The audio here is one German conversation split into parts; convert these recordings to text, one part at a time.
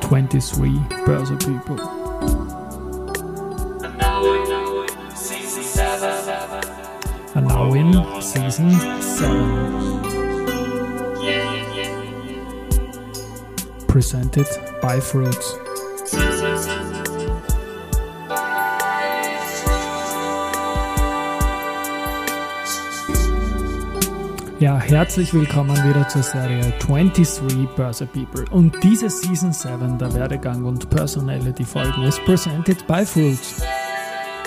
23 Börse People. And now in season 7. Presented by Fruits. Ja, herzlich willkommen wieder zur Serie 23 Börse People. Und diese Season 7 der Werdegang und Personality Folgen ist presented by Fruits.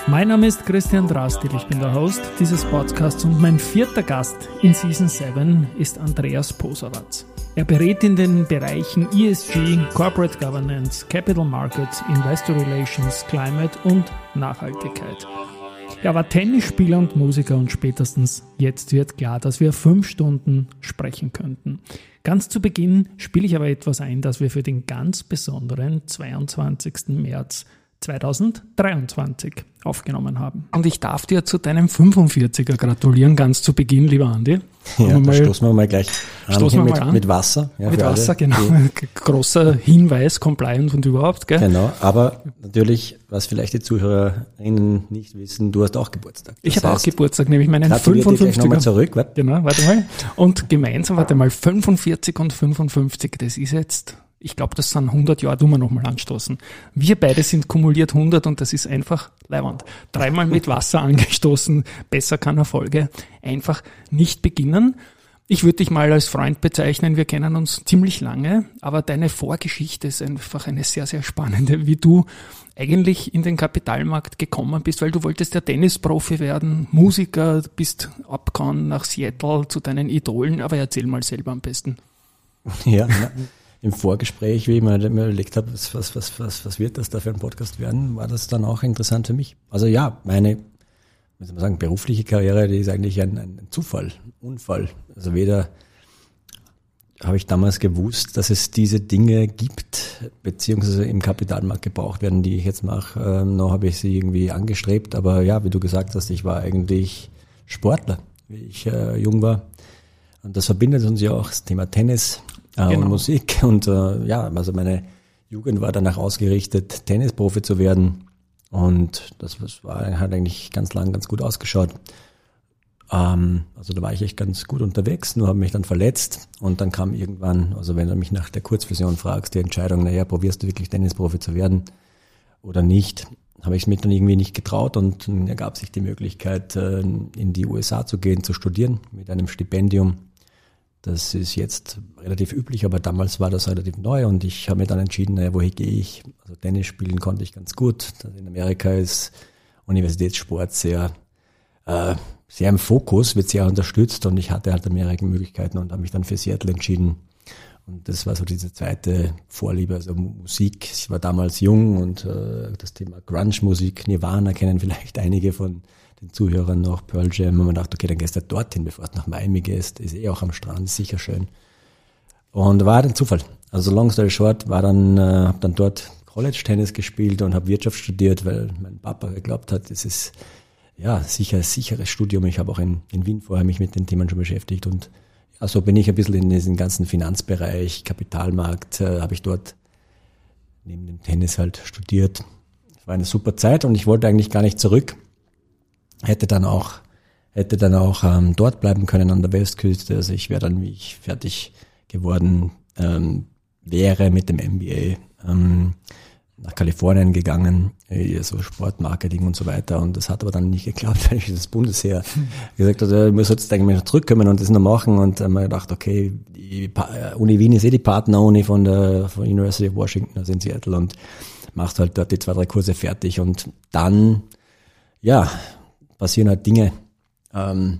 Mein Name ist Christian Drastil, ich bin der Host dieses Podcasts und mein vierter Gast in Season 7 ist Andreas Posawatz. Er berät in den Bereichen ESG, Corporate Governance, Capital Markets, Investor Relations, Climate und Nachhaltigkeit. Er war Tennisspieler und Musiker und spätestens jetzt wird klar, dass wir fünf Stunden sprechen könnten. Ganz zu Beginn spiele ich aber etwas ein, das wir für den ganz besonderen 22. März 2023 aufgenommen haben. Und ich darf dir zu deinem 45er gratulieren, ganz zu Beginn, lieber Andi. Ja, da stoßen wir mal gleich an, stoßen wir mit, mal an. mit Wasser. Ja, mit Wasser, alle. genau. Großer Hinweis, Compliance und überhaupt. Gell? Genau, aber natürlich, was vielleicht die Zuhörerinnen nicht wissen, du hast auch Geburtstag. Das ich habe auch Geburtstag, nämlich meinen 55er. nochmal zurück. Warte. Genau, warte mal. Und gemeinsam, warte mal, 45 und 55, das ist jetzt ich glaube, das sind 100 Jahre, tun wir nochmal anstoßen. Wir beide sind kumuliert 100 und das ist einfach leiwand. Dreimal mit Wasser angestoßen, besser kann Erfolge einfach nicht beginnen. Ich würde dich mal als Freund bezeichnen, wir kennen uns ziemlich lange, aber deine Vorgeschichte ist einfach eine sehr, sehr spannende, wie du eigentlich in den Kapitalmarkt gekommen bist, weil du wolltest ja Tennisprofi werden, Musiker, bist abgehauen nach Seattle zu deinen Idolen, aber erzähl mal selber am besten. Ja, im Vorgespräch, wie ich mir überlegt habe, was, was, was, was, was wird das da für ein Podcast werden, war das dann auch interessant für mich. Also ja, meine, wie soll man sagen, berufliche Karriere, die ist eigentlich ein, ein Zufall, Unfall. Also weder habe ich damals gewusst, dass es diese Dinge gibt, beziehungsweise im Kapitalmarkt gebraucht werden, die ich jetzt mache. Ähm, noch habe ich sie irgendwie angestrebt, aber ja, wie du gesagt hast, ich war eigentlich Sportler, wie ich äh, jung war. Und das verbindet uns ja auch, das Thema Tennis äh, genau. und Musik. Und äh, ja, also meine Jugend war danach ausgerichtet, Tennisprofi zu werden. Und das, war, hat eigentlich ganz lang ganz gut ausgeschaut. Ähm, also da war ich echt ganz gut unterwegs, nur habe mich dann verletzt und dann kam irgendwann, also wenn du mich nach der Kurzversion fragst, die Entscheidung, naja, probierst du wirklich Tennisprofi zu werden oder nicht, habe ich es mir dann irgendwie nicht getraut und dann ergab sich die Möglichkeit, äh, in die USA zu gehen, zu studieren mit einem Stipendium das ist jetzt relativ üblich, aber damals war das relativ neu und ich habe mir dann entschieden, naja, woher gehe ich? Also Tennis spielen konnte ich ganz gut. In Amerika ist Universitätssport sehr, äh, sehr im Fokus, wird sehr unterstützt und ich hatte halt mehrere Möglichkeiten und habe mich dann für Seattle entschieden. Und das war so diese zweite Vorliebe, also Musik. Ich war damals jung und äh, das Thema Grunge-Musik, Nirvana kennen vielleicht einige von den Zuhörern noch Pearl Jam und man dachte, okay, dann gehst du halt dorthin, bevor du nach Miami gehst, ist eh auch am Strand, ist sicher schön. Und war ein Zufall. Also long story short, war dann, äh, habe dann dort College Tennis gespielt und habe Wirtschaft studiert, weil mein Papa geglaubt hat, es ist ja sicher sicheres Studium. Ich habe auch in, in Wien vorher mich mit den Themen schon beschäftigt und ja, so bin ich ein bisschen in diesen ganzen Finanzbereich, Kapitalmarkt, äh, habe ich dort neben dem Tennis halt studiert. Es war eine super Zeit und ich wollte eigentlich gar nicht zurück hätte dann auch hätte dann auch ähm, dort bleiben können an der Westküste. Also ich wäre dann, wie ich fertig geworden ähm, wäre mit dem MBA, ähm, nach Kalifornien gegangen, äh, so Sportmarketing und so weiter. Und das hat aber dann nicht geklappt, weil ich das Bundesheer hm. gesagt hat, ich muss jetzt eigentlich noch zurückkommen und das noch machen. Und dann habe ich gedacht, okay, die pa Uni Wien ist eh die Partner-Uni von der von University of Washington, also in Seattle und machst halt dort die zwei, drei Kurse fertig. Und dann, ja, passieren halt Dinge, ähm,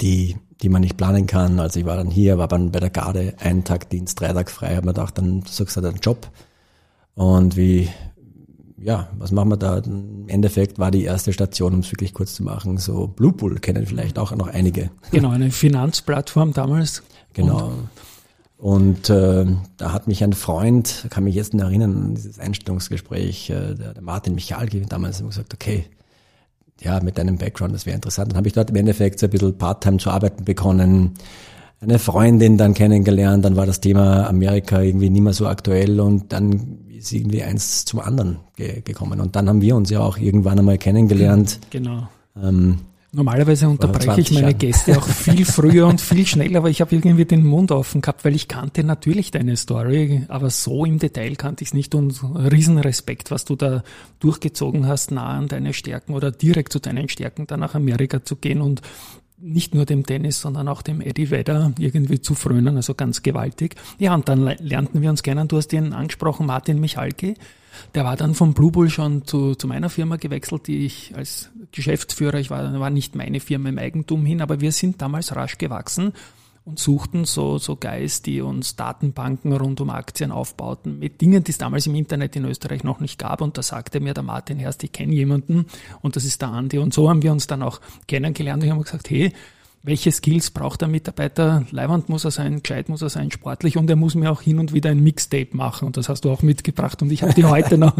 die, die man nicht planen kann. Also ich war dann hier, war dann bei der Garde, einen Tag Dienst, drei Tage frei, habe mir gedacht, dann suchst du halt einen Job. Und wie, ja, was machen wir da? Im Endeffekt war die erste Station, um es wirklich kurz zu machen, so Blue Bull kennen vielleicht auch noch einige. Genau, eine Finanzplattform damals. Genau. Und, und äh, da hat mich ein Freund, kann mich jetzt noch erinnern dieses Einstellungsgespräch, äh, der, der Martin Michalki damals gesagt, okay, ja, mit deinem Background, das wäre interessant. Dann habe ich dort im Endeffekt so ein bisschen Part-Time zu arbeiten begonnen, eine Freundin dann kennengelernt, dann war das Thema Amerika irgendwie nicht mehr so aktuell und dann ist irgendwie eins zum anderen ge gekommen. Und dann haben wir uns ja auch irgendwann einmal kennengelernt. Genau. Ähm, Normalerweise unterbreche ich meine Jahren. Gäste auch viel früher und viel schneller, aber ich habe irgendwie den Mund offen gehabt, weil ich kannte natürlich deine Story, aber so im Detail kannte ich es nicht und Riesenrespekt, was du da durchgezogen hast, nah an deine Stärken oder direkt zu deinen Stärken, dann nach Amerika zu gehen und nicht nur dem Dennis, sondern auch dem Eddie Vedder irgendwie zu frönen, also ganz gewaltig. Ja, und dann lernten wir uns kennen. Du hast ihn angesprochen, Martin Michalke. Der war dann vom Blue Bull schon zu, zu meiner Firma gewechselt, die ich als Geschäftsführer, ich war, war nicht meine Firma im Eigentum hin, aber wir sind damals rasch gewachsen und suchten so, so Guys, die uns Datenbanken rund um Aktien aufbauten, mit Dingen, die es damals im Internet in Österreich noch nicht gab. Und da sagte mir der Martin Herst, ich kenne jemanden und das ist der Andi. Und so haben wir uns dann auch kennengelernt und haben gesagt, hey, welche Skills braucht der Mitarbeiter? Leibwand muss er sein, gescheit muss er sein, sportlich und er muss mir auch hin und wieder ein Mixtape machen und das hast du auch mitgebracht und ich habe die heute noch,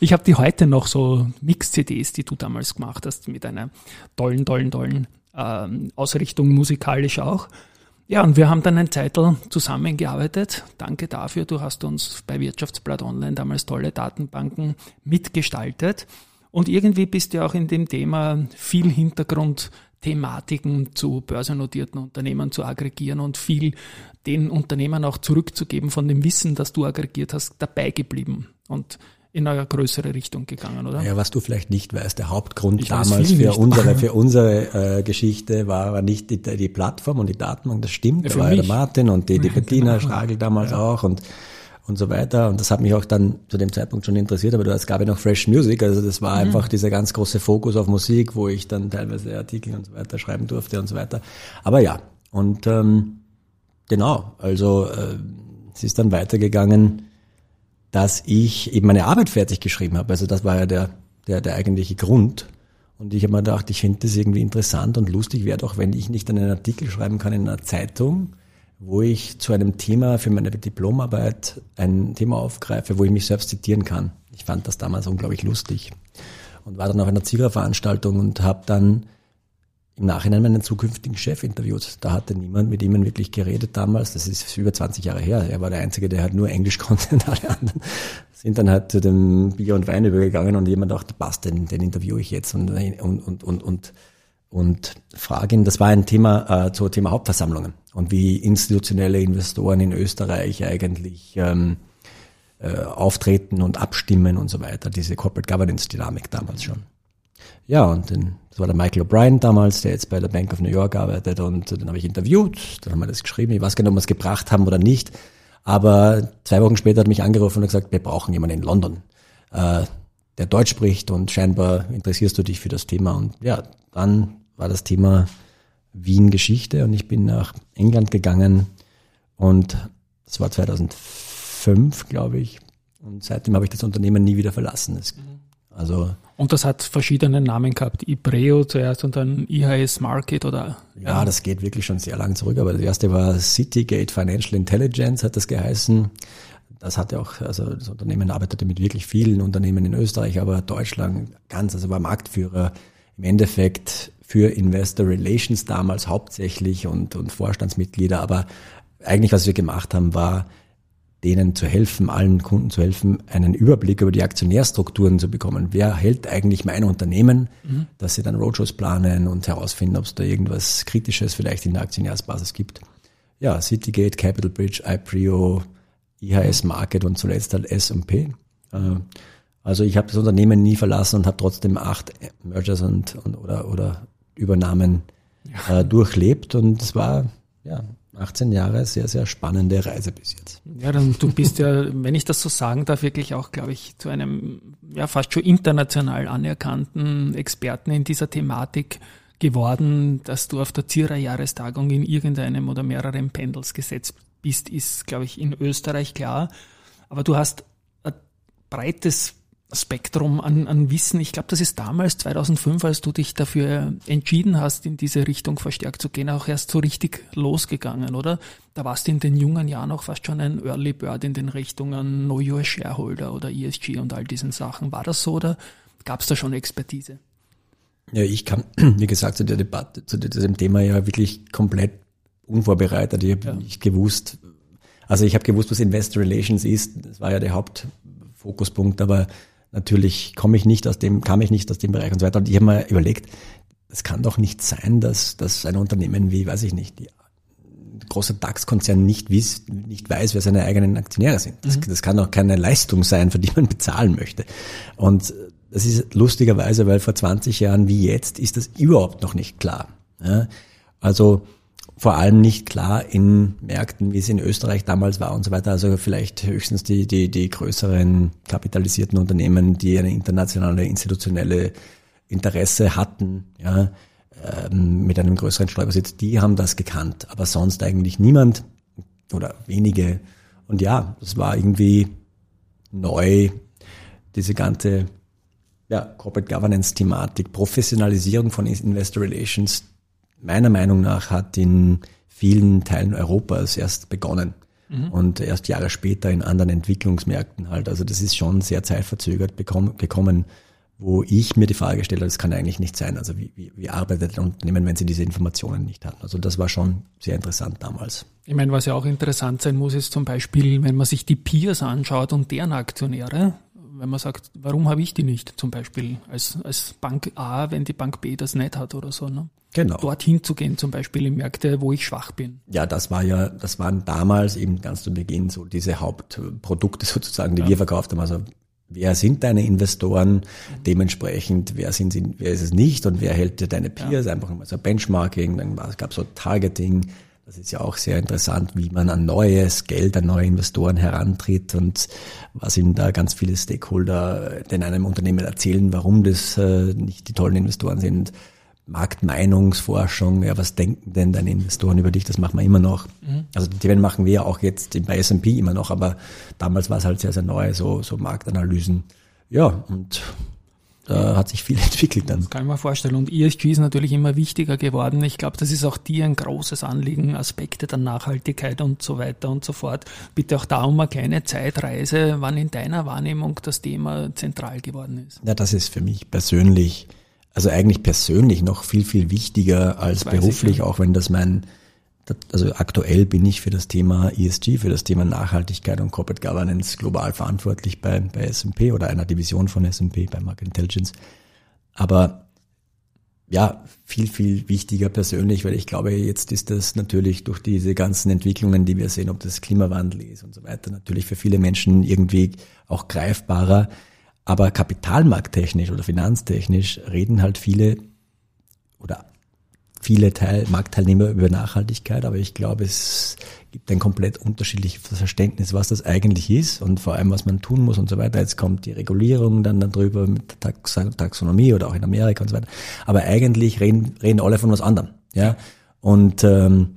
ich habe die heute noch so Mix-CDs, die du damals gemacht hast mit einer tollen, tollen, tollen ähm, Ausrichtung musikalisch auch. Ja, und wir haben dann ein Zeitl zusammengearbeitet. Danke dafür. Du hast uns bei Wirtschaftsblatt Online damals tolle Datenbanken mitgestaltet. Und irgendwie bist du auch in dem Thema viel Hintergrund Thematiken zu börsennotierten Unternehmen zu aggregieren und viel den Unternehmen auch zurückzugeben von dem Wissen, das du aggregiert hast, dabei geblieben und in eine größere Richtung gegangen, oder? Ja, was du vielleicht nicht weißt, der Hauptgrund ich damals für unsere, für unsere äh, Geschichte war, war nicht die, die Plattform und die Datenbank, das stimmt, ja, da war ja der Martin und die, die Bettina genau. Stragel damals ja. auch und und so weiter. Und das hat mich auch dann zu dem Zeitpunkt schon interessiert, aber es gab ja noch Fresh Music, also das war mhm. einfach dieser ganz große Fokus auf Musik, wo ich dann teilweise Artikel und so weiter schreiben durfte und so weiter. Aber ja, und ähm, genau, also äh, es ist dann weitergegangen, dass ich eben meine Arbeit fertig geschrieben habe. Also das war ja der, der, der eigentliche Grund. Und ich habe mir gedacht, ich finde das irgendwie interessant und lustig wäre doch, wenn ich nicht einen Artikel schreiben kann in einer Zeitung, wo ich zu einem Thema für meine Diplomarbeit ein Thema aufgreife, wo ich mich selbst zitieren kann. Ich fand das damals unglaublich lustig und war dann auf einer Ziegerveranstaltung und habe dann im Nachhinein meinen zukünftigen Chef interviewt. Da hatte niemand mit ihm wirklich geredet damals. Das ist über 20 Jahre her. Er war der Einzige, der halt nur Englisch konnte und alle anderen sind dann halt zu dem Bier und Wein übergegangen und jemand dachte, passt, den, den interviewe ich jetzt und, und, und, und, und und frage ihn, das war ein Thema äh, zum Thema Hauptversammlungen und wie institutionelle Investoren in Österreich eigentlich ähm, äh, auftreten und abstimmen und so weiter, diese Corporate Governance Dynamik damals schon. Ja, und den, das war der Michael O'Brien damals, der jetzt bei der Bank of New York arbeitet und den habe ich interviewt, dann haben wir das geschrieben, ich weiß gar nicht, ob wir es gebracht haben oder nicht, aber zwei Wochen später hat mich angerufen und gesagt, wir brauchen jemanden in London, äh, der Deutsch spricht und scheinbar interessierst du dich für das Thema und ja, dann war das Thema Wien Geschichte und ich bin nach England gegangen und das war 2005, glaube ich. Und seitdem habe ich das Unternehmen nie wieder verlassen. Es, also und das hat verschiedene Namen gehabt. Ibreo zuerst und dann IHS Market oder? Ja, ja, das geht wirklich schon sehr lang zurück. Aber das erste war Citygate Financial Intelligence, hat das geheißen. Das hatte auch, also das Unternehmen arbeitete mit wirklich vielen Unternehmen in Österreich, aber Deutschland ganz, also war Marktführer im Endeffekt für Investor Relations damals hauptsächlich und, und Vorstandsmitglieder. Aber eigentlich, was wir gemacht haben, war, denen zu helfen, allen Kunden zu helfen, einen Überblick über die Aktionärstrukturen zu bekommen. Wer hält eigentlich mein Unternehmen, mhm. dass sie dann Roadshows planen und herausfinden, ob es da irgendwas Kritisches vielleicht in der Aktionärsbasis gibt. Ja, Citygate, Capital Bridge, IPRIO, IHS Market und zuletzt halt S&P. Äh, also ich habe das Unternehmen nie verlassen und habe trotzdem acht Mergers und, und oder, oder Übernahmen ja. äh, durchlebt und es war ja 18 Jahre sehr, sehr spannende Reise bis jetzt. Ja, dann du bist ja, wenn ich das so sagen darf, wirklich auch, glaube ich, zu einem ja fast schon international anerkannten Experten in dieser Thematik geworden, dass du auf der Zierer Jahrestagung in irgendeinem oder mehreren Pendels gesetzt bist, ist, glaube ich, in Österreich klar. Aber du hast ein breites Spektrum an, an Wissen. Ich glaube, das ist damals, 2005, als du dich dafür entschieden hast, in diese Richtung verstärkt zu gehen, auch erst so richtig losgegangen, oder? Da warst du in den jungen Jahren auch fast schon ein Early Bird in den Richtungen Know Your Shareholder oder ESG und all diesen Sachen. War das so oder gab es da schon Expertise? Ja, ich kam, wie gesagt, zu der Debatte, zu diesem Thema ja wirklich komplett unvorbereitet. Ich habe ja. nicht gewusst, also ich habe gewusst, was Investor Relations ist. Das war ja der Hauptfokuspunkt, aber natürlich komme ich nicht aus dem, kam ich nicht aus dem Bereich und so weiter. Und ich habe mir überlegt, es kann doch nicht sein, dass, dass ein Unternehmen wie, weiß ich nicht, die großer DAX-Konzern nicht, wiss, nicht weiß, wer seine eigenen Aktionäre sind. Das, mhm. das kann doch keine Leistung sein, für die man bezahlen möchte. Und das ist lustigerweise, weil vor 20 Jahren wie jetzt ist das überhaupt noch nicht klar. Ja? Also vor allem nicht klar in Märkten, wie es in Österreich damals war und so weiter. Also vielleicht höchstens die, die, die größeren kapitalisierten Unternehmen, die eine internationale, institutionelle Interesse hatten, ja, ähm, mit einem größeren Steuerbesitz, die haben das gekannt, aber sonst eigentlich niemand oder wenige. Und ja, es war irgendwie neu, diese ganze ja, Corporate Governance Thematik, Professionalisierung von Investor Relations, meiner Meinung nach hat in vielen Teilen Europas erst begonnen mhm. und erst Jahre später in anderen Entwicklungsmärkten halt. Also das ist schon sehr zeitverzögert gekommen, wo ich mir die Frage gestellt habe, das kann eigentlich nicht sein. Also wie, wie, wie arbeitet ein Unternehmen, wenn sie diese Informationen nicht hatten? Also das war schon sehr interessant damals. Ich meine, was ja auch interessant sein muss, ist zum Beispiel, wenn man sich die Peers anschaut und deren Aktionäre, wenn man sagt, warum habe ich die nicht zum Beispiel als, als Bank A, wenn die Bank B das nicht hat oder so. Ne? Genau. Dorthin zu gehen, zum Beispiel in Märkte, wo ich schwach bin. Ja, das war ja, das waren damals eben ganz zu Beginn so diese Hauptprodukte sozusagen, die ja. wir verkauft haben. Also wer sind deine Investoren, dementsprechend, wer sind sie, wer ist es nicht und wer hält dir deine Peers, ja. einfach mal so Benchmarking, dann gab es so Targeting, das ist ja auch sehr interessant, wie man an neues Geld, an neue Investoren herantritt und was ihm da ganz viele Stakeholder in einem Unternehmen erzählen, warum das äh, nicht die tollen Investoren sind. Marktmeinungsforschung, ja, was denken denn deine Investoren über dich? Das machen wir immer noch. Mhm. Also die machen wir ja auch jetzt bei S&P immer noch, aber damals war es halt sehr, sehr neu, so, so Marktanalysen. Ja, und da hat sich viel entwickelt dann. Das kann ich mir vorstellen. Und ESG ist natürlich immer wichtiger geworden. Ich glaube, das ist auch dir ein großes Anliegen, Aspekte der Nachhaltigkeit und so weiter und so fort. Bitte auch da um eine kleine Zeitreise, wann in deiner Wahrnehmung das Thema zentral geworden ist. Ja, das ist für mich persönlich, also eigentlich persönlich noch viel, viel wichtiger als beruflich, auch wenn das mein also aktuell bin ich für das Thema ESG, für das Thema Nachhaltigkeit und Corporate Governance global verantwortlich bei, bei S&P oder einer Division von S&P bei Market Intelligence. Aber ja, viel, viel wichtiger persönlich, weil ich glaube, jetzt ist das natürlich durch diese ganzen Entwicklungen, die wir sehen, ob das Klimawandel ist und so weiter, natürlich für viele Menschen irgendwie auch greifbarer. Aber kapitalmarkttechnisch oder finanztechnisch reden halt viele oder viele Teil, Marktteilnehmer über Nachhaltigkeit, aber ich glaube, es gibt ein komplett unterschiedliches Verständnis, was das eigentlich ist und vor allem, was man tun muss und so weiter. Jetzt kommt die Regulierung dann darüber mit der Taxonomie oder auch in Amerika und so weiter. Aber eigentlich reden, reden alle von was anderem. Ja. Und ähm,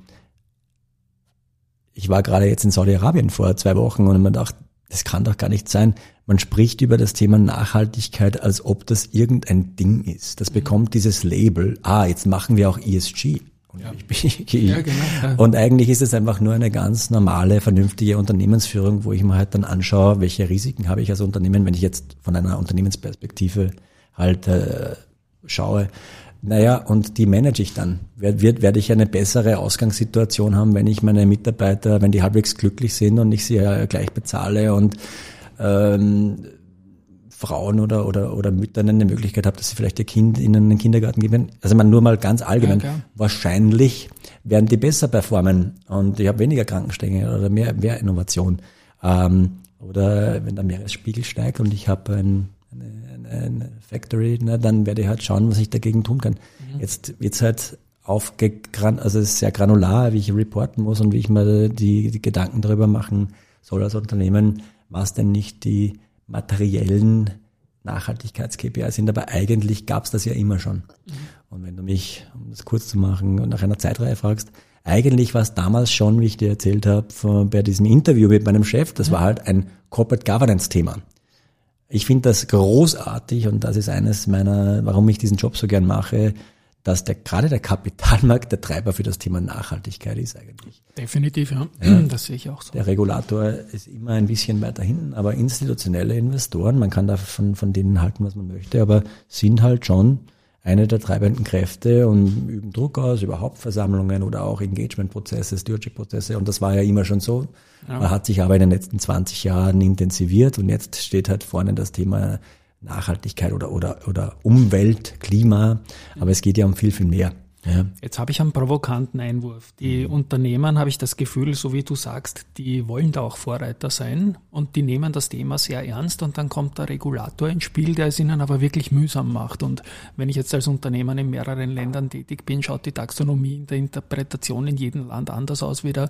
ich war gerade jetzt in Saudi-Arabien vor zwei Wochen und man dachte, das kann doch gar nicht sein. Man spricht über das Thema Nachhaltigkeit, als ob das irgendein Ding ist. Das mhm. bekommt dieses Label, ah, jetzt machen wir auch ESG. Und, ja. ja, genau, ja. und eigentlich ist es einfach nur eine ganz normale, vernünftige Unternehmensführung, wo ich mir halt dann anschaue, welche Risiken habe ich als Unternehmen, wenn ich jetzt von einer Unternehmensperspektive halt äh, schaue. Naja, und die manage ich dann. Wird, werde ich eine bessere Ausgangssituation haben, wenn ich meine Mitarbeiter, wenn die halbwegs glücklich sind und ich sie ja gleich bezahle und ähm, Frauen oder, oder, oder Müttern eine Möglichkeit habe, dass sie vielleicht ihr Kind in einen Kindergarten geben. Also man nur mal ganz allgemein. Ja, wahrscheinlich werden die besser performen und ich habe weniger Krankenstänge oder mehr, mehr Innovation. Ähm, oder wenn der Meeresspiegel steigt und ich habe ein, eine, eine, Factory, na, dann werde ich halt schauen, was ich dagegen tun kann. Mhm. Jetzt wird's halt aufgegran, also es ist sehr granular, wie ich reporten muss und wie ich mir die, die Gedanken darüber machen soll als Unternehmen, was denn nicht die materiellen Nachhaltigkeits-KPI sind, aber eigentlich gab es das ja immer schon. Mhm. Und wenn du mich, um das kurz zu machen, nach einer Zeitreihe fragst, eigentlich war es damals schon, wie ich dir erzählt habe, bei diesem Interview mit meinem Chef, das mhm. war halt ein Corporate Governance-Thema. Ich finde das großartig und das ist eines meiner, warum ich diesen Job so gern mache, dass der, gerade der Kapitalmarkt der Treiber für das Thema Nachhaltigkeit ist eigentlich. Definitiv, ja. ja. Das sehe ich auch so. Der Regulator ist immer ein bisschen weiter hinten, aber institutionelle Investoren, man kann da von, von denen halten, was man möchte, aber sind halt schon eine der treibenden Kräfte und üben Druck aus über Hauptversammlungen oder auch Engagement-Prozesse, Stewardship-Prozesse. Und das war ja immer schon so. Ja. Man hat sich aber in den letzten 20 Jahren intensiviert und jetzt steht halt vorne das Thema Nachhaltigkeit oder, oder, oder Umwelt, Klima. Aber es geht ja um viel, viel mehr. Ja. Jetzt habe ich einen provokanten Einwurf. Die mhm. Unternehmen, habe ich das Gefühl, so wie du sagst, die wollen da auch Vorreiter sein und die nehmen das Thema sehr ernst und dann kommt der Regulator ins Spiel, der es ihnen aber wirklich mühsam macht. Und wenn ich jetzt als Unternehmen in mehreren Ländern tätig bin, schaut die Taxonomie in der Interpretation in jedem Land anders aus wieder.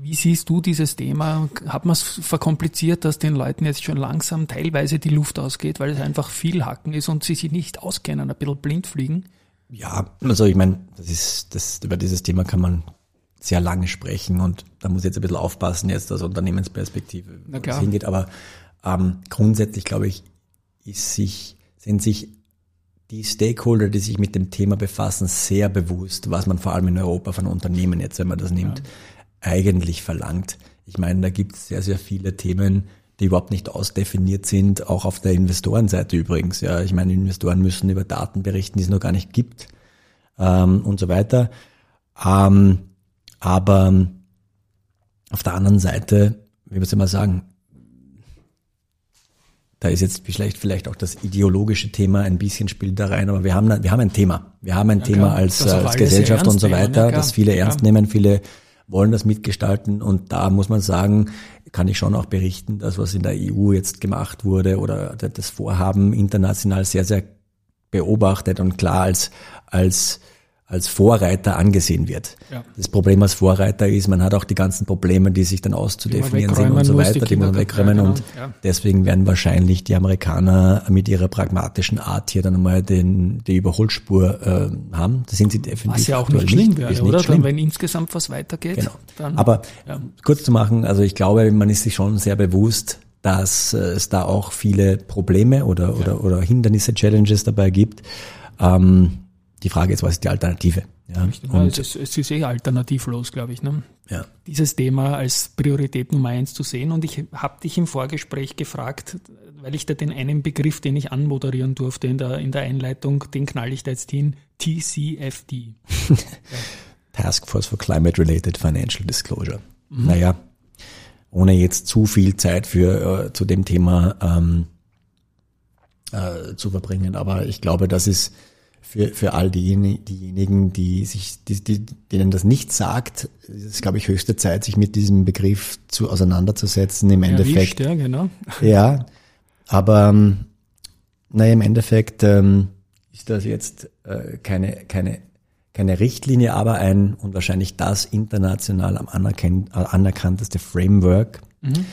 Wie siehst du dieses Thema? Hat man es verkompliziert, dass den Leuten jetzt schon langsam teilweise die Luft ausgeht, weil es einfach viel Hacken ist und sie sich nicht auskennen, ein bisschen blind fliegen? Ja, also ich meine, das ist, das, über dieses Thema kann man sehr lange sprechen und da muss ich jetzt ein bisschen aufpassen, jetzt aus Unternehmensperspektive, wo es hingeht. Aber ähm, grundsätzlich glaube ich, ist sich, sind sich die Stakeholder, die sich mit dem Thema befassen, sehr bewusst, was man vor allem in Europa von Unternehmen jetzt, wenn man das nimmt, ja. eigentlich verlangt. Ich meine, da gibt es sehr, sehr viele Themen, die überhaupt nicht ausdefiniert sind, auch auf der Investorenseite übrigens. Ja, ich meine, Investoren müssen über Daten berichten, die es noch gar nicht gibt ähm, und so weiter. Ähm, aber auf der anderen Seite, wie wir es immer sagen, da ist jetzt vielleicht, vielleicht auch das ideologische Thema ein bisschen spielt da rein, aber wir haben, wir haben ein Thema. Wir haben ein ja, Thema klar, als, als Gesellschaft und so weiter, ja, das viele ernst nehmen, viele wollen das mitgestalten. Und da muss man sagen, kann ich schon auch berichten, dass was in der EU jetzt gemacht wurde oder das Vorhaben international sehr, sehr beobachtet und klar als, als als Vorreiter angesehen wird. Ja. Das Problem als Vorreiter ist, man hat auch die ganzen Probleme, die sich dann auszudefinieren sind und so weiter, die, die man wegräumen. Ja, genau. Und ja. deswegen werden wahrscheinlich die Amerikaner mit ihrer pragmatischen Art hier dann einmal den, die Überholspur äh, haben. Das sind sie definitiv. Was ja auch nicht schlimm wäre, nicht oder? Schlimm. Dann, wenn insgesamt was weitergeht. Genau. Dann, Aber kurz zu machen, also ich glaube, man ist sich schon sehr bewusst, dass äh, es da auch viele Probleme oder, oder, oder Hindernisse, Challenges dabei gibt. Ähm, die Frage ist, was ist die Alternative? Ja, und es, es ist eh alternativlos, glaube ich, ne? ja. dieses Thema als Priorität Nummer eins zu sehen. Und ich habe dich im Vorgespräch gefragt, weil ich da den einen Begriff, den ich anmoderieren durfte in der, in der Einleitung, den knall ich da jetzt hin, TCFD. ja. Task Force for Climate Related Financial Disclosure. Mhm. Naja, ohne jetzt zu viel Zeit für äh, zu dem Thema ähm, äh, zu verbringen, aber ich glaube, das ist für, für all diejenigen, diejenigen, die sich, die, die, denen das nicht sagt, ist es, glaube ich, höchste Zeit, sich mit diesem Begriff zu auseinanderzusetzen. Im Endeffekt. Ja, genau. Ja, aber ähm, naja, im Endeffekt ähm, ist das jetzt äh, keine, keine, keine Richtlinie, aber ein und wahrscheinlich das international am anerkannt, äh, anerkannteste Framework, mhm.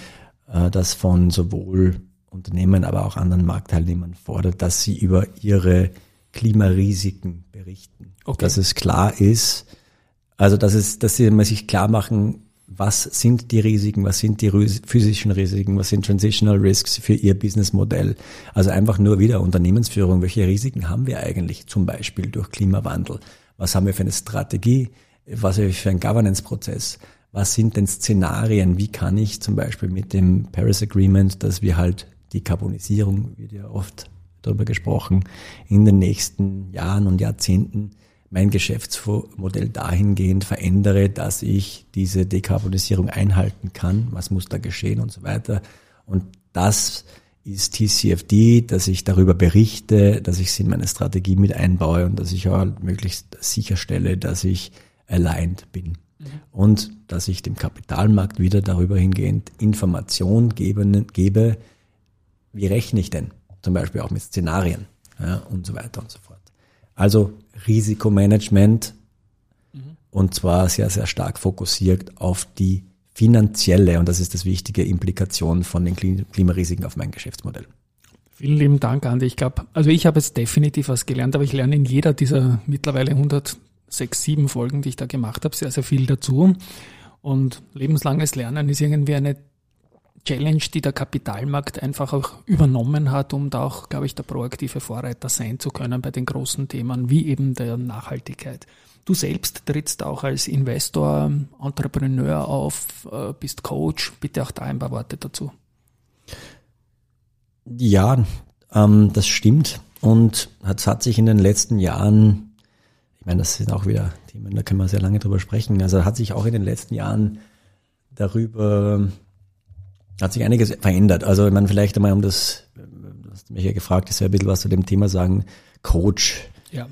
äh, das von sowohl Unternehmen, aber auch anderen Marktteilnehmern fordert, dass sie über ihre Klimarisiken berichten. Okay. Dass es klar ist, also dass es, dass sie mal sich klar machen, was sind die Risiken, was sind die physischen Risiken, was sind Transitional Risks für ihr Businessmodell. Also einfach nur wieder Unternehmensführung, welche Risiken haben wir eigentlich zum Beispiel durch Klimawandel? Was haben wir für eine Strategie? Was haben wir für einen Governance-Prozess? Was sind denn Szenarien? Wie kann ich zum Beispiel mit dem Paris Agreement, dass wir halt die Karbonisierung, wird ja oft darüber gesprochen, in den nächsten Jahren und Jahrzehnten mein Geschäftsmodell dahingehend verändere, dass ich diese Dekarbonisierung einhalten kann. Was muss da geschehen und so weiter. Und das ist TCFD, dass ich darüber berichte, dass ich es in meine Strategie mit einbaue und dass ich auch möglichst sicherstelle, dass ich aligned bin. Mhm. Und dass ich dem Kapitalmarkt wieder darüber hingehend Information geben, gebe, wie rechne ich denn? Zum Beispiel auch mit Szenarien ja, und so weiter und so fort. Also Risikomanagement mhm. und zwar sehr, sehr stark fokussiert auf die finanzielle, und das ist das wichtige, Implikation von den Klimarisiken auf mein Geschäftsmodell. Vielen lieben Dank, Andi. Ich glaube, also ich habe jetzt definitiv was gelernt, aber ich lerne in jeder dieser mittlerweile 106, 7 Folgen, die ich da gemacht habe, sehr, sehr viel dazu. Und lebenslanges Lernen ist irgendwie eine Challenge, die der Kapitalmarkt einfach auch übernommen hat, um da auch, glaube ich, der proaktive Vorreiter sein zu können bei den großen Themen wie eben der Nachhaltigkeit. Du selbst trittst auch als Investor, Entrepreneur auf, äh, bist Coach. Bitte auch da ein paar Worte dazu. Ja, ähm, das stimmt. und es hat sich in den letzten Jahren, ich meine, das sind auch wieder Themen, da können wir sehr lange drüber sprechen, also hat sich auch in den letzten Jahren darüber, hat sich einiges verändert. Also ich meine, vielleicht einmal um das, du hast mich ja gefragt, ich soll ein bisschen was zu dem Thema sagen, Coach. Ja.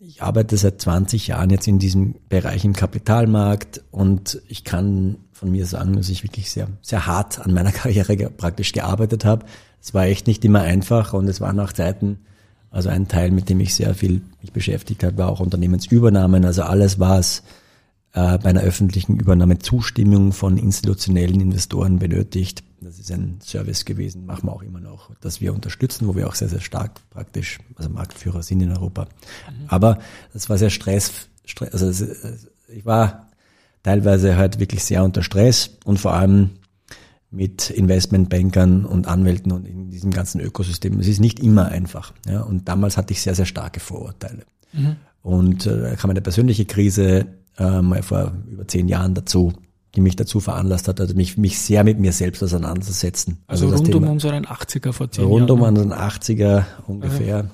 Ich arbeite seit 20 Jahren jetzt in diesem Bereich im Kapitalmarkt und ich kann von mir sagen, dass ich wirklich sehr, sehr hart an meiner Karriere praktisch gearbeitet habe. Es war echt nicht immer einfach und es waren auch Zeiten, also ein Teil, mit dem ich sehr viel mich beschäftigt habe, war auch Unternehmensübernahmen. Also alles, was äh, bei einer öffentlichen Übernahme Zustimmung von institutionellen Investoren benötigt. Das ist ein Service gewesen, machen wir auch immer noch, dass wir unterstützen, wo wir auch sehr, sehr stark praktisch, also Marktführer sind in Europa. Mhm. Aber das war sehr Stress, Stress also ich war teilweise halt wirklich sehr unter Stress und vor allem mit Investmentbankern und Anwälten und in diesem ganzen Ökosystem. Es ist nicht immer einfach. Ja? Und damals hatte ich sehr, sehr starke Vorurteile. Mhm. Und äh, da kam eine persönliche Krise äh, mal vor über zehn Jahren dazu, die mich dazu veranlasst hat, also mich, mich sehr mit mir selbst auseinanderzusetzen. Also, also rund Thema, um unseren 80er vor zehn rund Jahren. Rund um unseren 80er ungefähr.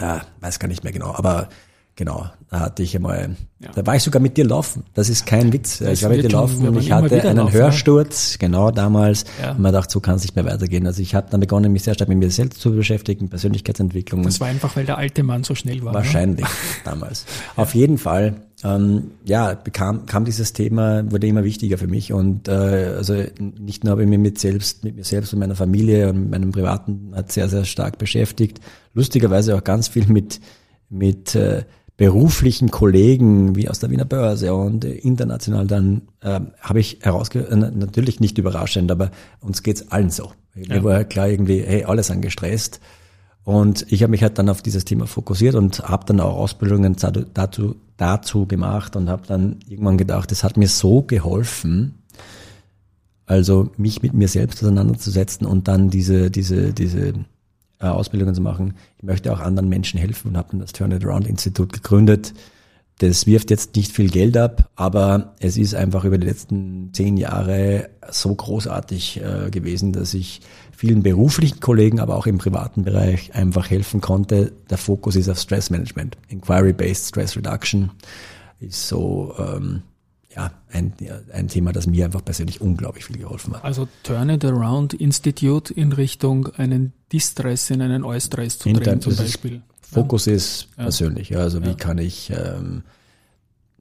Ja. Äh, weiß gar nicht mehr genau, aber Genau, da hatte ich einmal, ja. da war ich sogar mit dir laufen. Das ist kein Witz. Das ich war mit dir laufen und ich hatte einen laufen, Hörsturz, ja. genau damals. Ja. Und man dachte, so kann es nicht mehr weitergehen. Also ich habe dann begonnen, mich sehr stark mit mir selbst zu beschäftigen, Persönlichkeitsentwicklung. Das war einfach, weil der alte Mann so schnell war. Ne? Wahrscheinlich, ne? damals. Auf jeden Fall, ähm, ja, bekam, kam dieses Thema, wurde immer wichtiger für mich. Und äh, also nicht nur habe ich mich mit selbst, mit mir selbst und meiner Familie und meinem Privaten hat sehr, sehr stark beschäftigt. Lustigerweise auch ganz viel mit, mit äh, beruflichen Kollegen wie aus der Wiener Börse und international, dann äh, habe ich herausgehört, äh, natürlich nicht überraschend, aber uns geht's allen so. Ja. Mir war klar irgendwie, hey, alles angestresst. Und ich habe mich halt dann auf dieses Thema fokussiert und habe dann auch Ausbildungen dazu, dazu gemacht und habe dann irgendwann gedacht, es hat mir so geholfen, also mich mit mir selbst auseinanderzusetzen und dann diese, diese, diese äh, Ausbildungen zu machen. Ich möchte auch anderen Menschen helfen und habe dann das Turn It Around Institut gegründet. Das wirft jetzt nicht viel Geld ab, aber es ist einfach über die letzten zehn Jahre so großartig äh, gewesen, dass ich vielen beruflichen Kollegen, aber auch im privaten Bereich einfach helfen konnte. Der Fokus ist auf Stress Management. Inquiry-Based Stress Reduction ist so ähm, ja, ein, ein Thema, das mir einfach persönlich unglaublich viel geholfen hat. Also Turn It Around Institute in Richtung einen Distress in einen Eustress zu drehen zum Beispiel. Fokus ist persönlich. Ja, also wie kann ich ähm,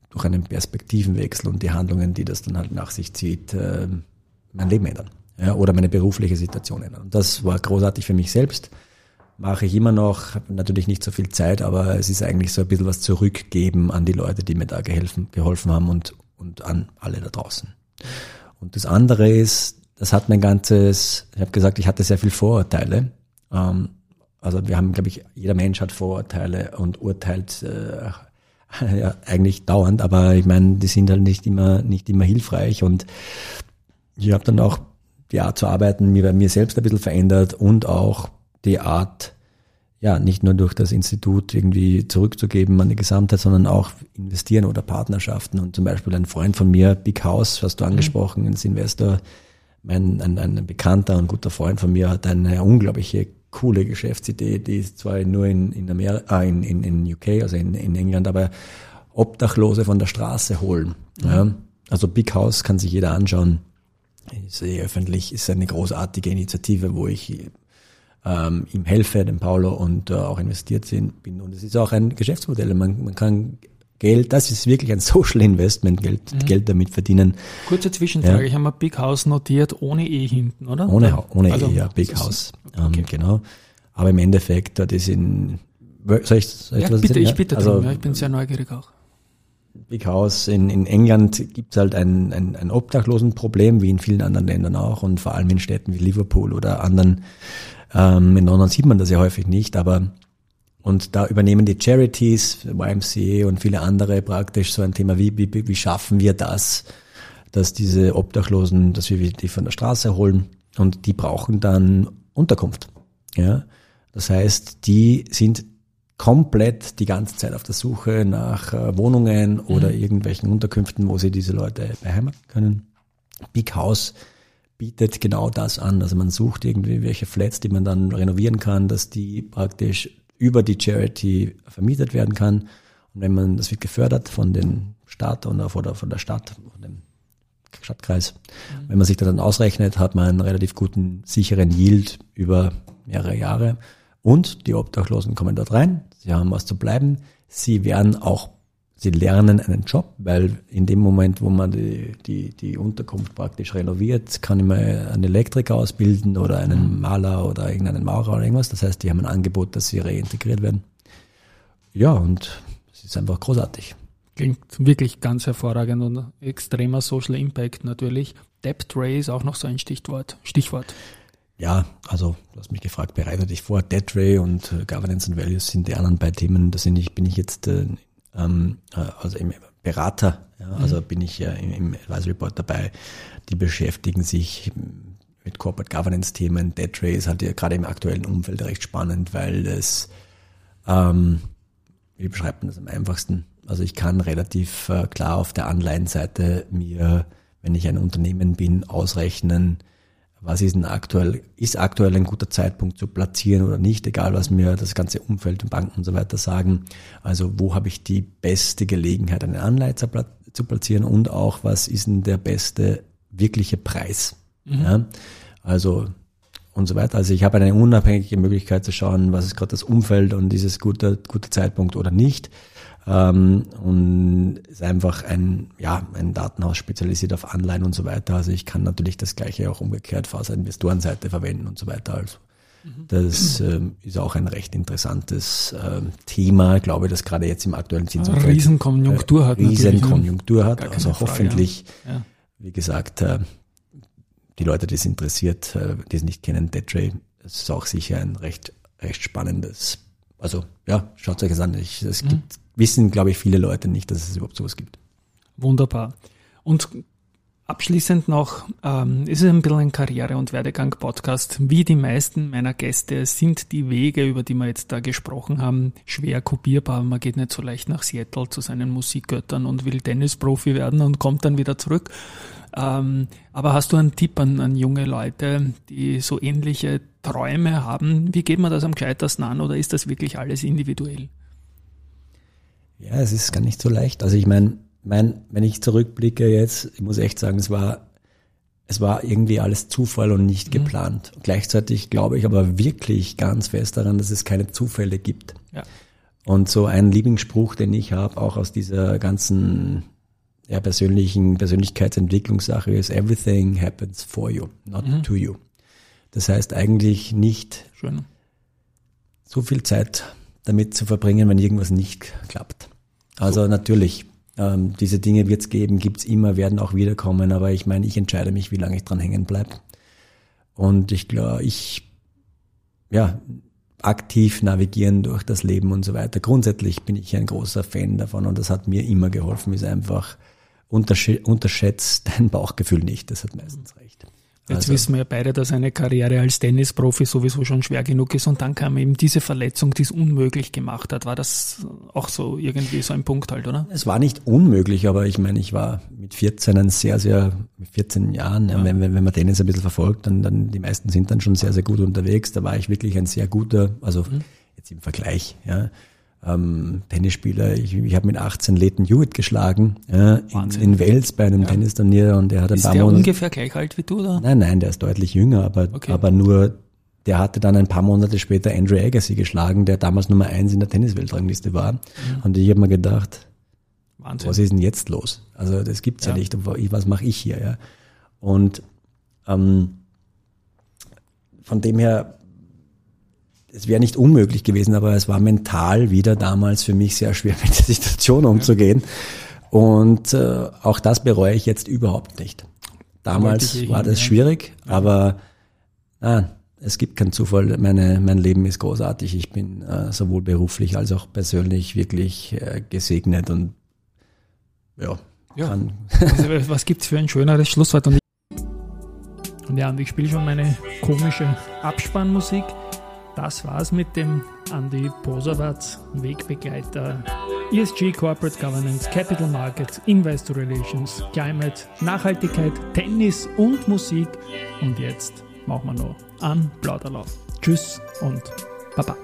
durch einen Perspektivenwechsel und die Handlungen, die das dann halt nach sich zieht, äh, mein Leben ändern. Ja, oder meine berufliche Situation ändern. Und das war großartig für mich selbst. Mache ich immer noch, natürlich nicht so viel Zeit, aber es ist eigentlich so ein bisschen was zurückgeben an die Leute, die mir da geholfen, geholfen haben und und an alle da draußen. Und das andere ist, das hat mein ganzes, ich habe gesagt, ich hatte sehr viel Vorurteile. Ähm, also wir haben, glaube ich, jeder Mensch hat Vorurteile und urteilt äh, ja, eigentlich dauernd, aber ich meine, die sind halt nicht immer, nicht immer hilfreich und ich habe dann auch die Art zu arbeiten mir bei mir selbst ein bisschen verändert und auch die Art, ja, nicht nur durch das Institut irgendwie zurückzugeben an die Gesamtheit, sondern auch investieren oder Partnerschaften. Und zum Beispiel ein Freund von mir, Big House, hast du mhm. angesprochen, mhm. ein Investor, mein, ein, ein bekannter und guter Freund von mir hat eine unglaubliche coole Geschäftsidee, die ist zwar nur in, in Amerika, äh, in, in, in UK, also in, in England, aber Obdachlose von der Straße holen. Mhm. Ja. Also Big House kann sich jeder anschauen. Ist eh öffentlich, ist eine großartige Initiative, wo ich ähm, ihm helfe, dem Paulo, und äh, auch investiert sind, bin. Und es ist auch ein Geschäftsmodell. Man, man kann Geld, das ist wirklich ein Social Investment, Geld, mhm. Geld damit verdienen. Kurze Zwischenfrage, ja. ich habe mal Big House notiert, ohne E hinten, oder? Ohne, ohne also, E, ja, Big House, ähm, okay. genau. Aber im Endeffekt, das ist in, soll ich, soll ich ja, was bitte, ich bitte also, drum, ja, ich bin sehr neugierig auch. Big House in, in England gibt es halt ein, ein, ein Obdachlosenproblem, wie in vielen anderen Ländern auch und vor allem in Städten wie Liverpool oder anderen ähm, in London sieht man das ja häufig nicht, aber und da übernehmen die Charities, YMCA und viele andere praktisch so ein Thema, wie, wie, wie schaffen wir das, dass diese Obdachlosen, dass wir die von der Straße holen und die brauchen dann Unterkunft. Ja, das heißt, die sind komplett die ganze Zeit auf der Suche nach äh, Wohnungen oder mhm. irgendwelchen Unterkünften, wo sie diese Leute beheimaten können. Big House bietet genau das an. Also man sucht irgendwie welche Flats, die man dann renovieren kann, dass die praktisch über die Charity vermietet werden kann. Und wenn man, das wird gefördert von den Staat und oder von der Stadt, von dem Stadtkreis. Mhm. Wenn man sich da dann ausrechnet, hat man einen relativ guten, sicheren Yield über mehrere Jahre. Und die Obdachlosen kommen dort rein, sie haben was zu bleiben, sie werden auch, sie lernen einen Job, weil in dem Moment, wo man die, die, die Unterkunft praktisch renoviert, kann ich mal einen Elektriker ausbilden oder einen mhm. Maler oder irgendeinen Maurer oder irgendwas. Das heißt, die haben ein Angebot, dass sie reintegriert werden. Ja, und es ist einfach großartig. Klingt wirklich ganz hervorragend und extremer Social Impact natürlich. Debt Ray ist auch noch so ein Stichwort. Stichwort. Ja, also du hast mich gefragt, bereite dich vor. Debt Ray und äh, Governance and Values sind die anderen beiden Themen. Da sind ich, bin ich jetzt äh, ähm, äh, also im Berater, ja, mhm. also bin ich ja im, im Advisory Board dabei. Die beschäftigen sich mit Corporate Governance Themen. Debt Ray ist halt ja gerade im aktuellen Umfeld recht spannend, weil es ähm, wie beschreibt man das am einfachsten? Also ich kann relativ äh, klar auf der Anleihenseite mir, wenn ich ein Unternehmen bin, ausrechnen, was ist denn aktuell, ist aktuell ein guter Zeitpunkt zu platzieren oder nicht, egal was mir das ganze Umfeld und Banken und so weiter sagen. Also wo habe ich die beste Gelegenheit, eine Anleihe zu platzieren und auch was ist denn der beste wirkliche Preis. Mhm. Ja? Also und so weiter. Also ich habe eine unabhängige Möglichkeit zu schauen, was ist gerade das Umfeld und ist es guter, guter Zeitpunkt oder nicht. Ähm, und ist einfach ein, ja, ein Datenhaus spezialisiert auf Anleihen und so weiter. Also ich kann natürlich das gleiche auch umgekehrt auf der Investorenseite verwenden und so weiter. Also mhm. das ähm, ist auch ein recht interessantes ähm, Thema. Ich glaube, dass gerade jetzt im aktuellen Zinsumfeld Riesenkonjunktur äh, hat. Riesenkonjunktur hat. Also hoffentlich, ja. wie gesagt, äh, die Leute, die es interessiert, äh, die es nicht kennen, Deadray, es ist auch sicher ein recht, recht spannendes. Also ja, schaut euch das an. Ich, es mhm. gibt, wissen, glaube ich, viele Leute nicht, dass es überhaupt sowas gibt. Wunderbar. Und Abschließend noch, ähm, ist es ein bisschen ein Karriere- und Werdegang-Podcast. Wie die meisten meiner Gäste sind die Wege, über die wir jetzt da gesprochen haben, schwer kopierbar. Man geht nicht so leicht nach Seattle zu seinen Musikgöttern und will Tennisprofi werden und kommt dann wieder zurück. Ähm, aber hast du einen Tipp an, an junge Leute, die so ähnliche Träume haben? Wie geht man das am gescheitersten an oder ist das wirklich alles individuell? Ja, es ist gar nicht so leicht. Also ich meine, mein, wenn ich zurückblicke jetzt, ich muss echt sagen, es war, es war irgendwie alles Zufall und nicht mhm. geplant. Gleichzeitig glaube ich aber wirklich ganz fest daran, dass es keine Zufälle gibt. Ja. Und so ein Lieblingsspruch, den ich habe, auch aus dieser ganzen ja, persönlichen Persönlichkeitsentwicklungssache ist everything happens for you, not mhm. to you. Das heißt eigentlich nicht Schön. so viel Zeit damit zu verbringen, wenn irgendwas nicht klappt. Also so. natürlich, ähm, diese Dinge wird es geben, gibt es immer, werden auch wiederkommen, aber ich meine, ich entscheide mich, wie lange ich dran hängen bleibe. Und ich glaube, ich, ja, aktiv navigieren durch das Leben und so weiter. Grundsätzlich bin ich ein großer Fan davon und das hat mir immer geholfen, ist einfach unterschätzt dein Bauchgefühl nicht, das hat meistens recht. Jetzt also. wissen wir ja beide, dass eine Karriere als Tennisprofi sowieso schon schwer genug ist und dann kam eben diese Verletzung, die es unmöglich gemacht hat. War das auch so irgendwie so ein Punkt halt, oder? Es war nicht unmöglich, aber ich meine, ich war mit 14 ein sehr, sehr, mit 14 Jahren, ja. wenn, wenn, wenn man Tennis ein bisschen verfolgt, dann, dann die meisten sind dann schon sehr, sehr gut unterwegs. Da war ich wirklich ein sehr guter, also mhm. jetzt im Vergleich, ja ähm, Tennisspieler. Ich, ich habe mit 18 Leighton Hewitt geschlagen ja, in, in, Wales bei einem ja. Tennisturnier und der hat ein ist paar der Monate. ungefähr gleich alt wie du, oder? Nein, nein, der ist deutlich jünger, aber, okay. aber nur der hatte dann ein paar Monate später Andrew Agassi geschlagen, der damals Nummer eins in der Tennisweltrangliste war. Mhm. Und ich habe mir gedacht, Wahnsinn. was ist denn jetzt los? Also das gibt's ja, ja nicht. Was mache ich hier? Ja? Und ähm, von dem her es wäre nicht unmöglich gewesen, aber es war mental wieder damals für mich sehr schwer, mit der Situation umzugehen. Und äh, auch das bereue ich jetzt überhaupt nicht. Damals war das schwierig, aber ah, es gibt keinen Zufall. Meine, mein Leben ist großartig. Ich bin äh, sowohl beruflich als auch persönlich wirklich äh, gesegnet und ja. ja. Kann. Also, was gibt's für ein schöneres Schlusswort? Und, und ja, und ich spiele schon meine komische Abspannmusik. Das war's mit dem Andi Posawatz Wegbegleiter ESG, Corporate Governance, Capital Markets, Investor Relations, Climate, Nachhaltigkeit, Tennis und Musik. Und jetzt machen wir noch einen Plauderlauf. Tschüss und Baba.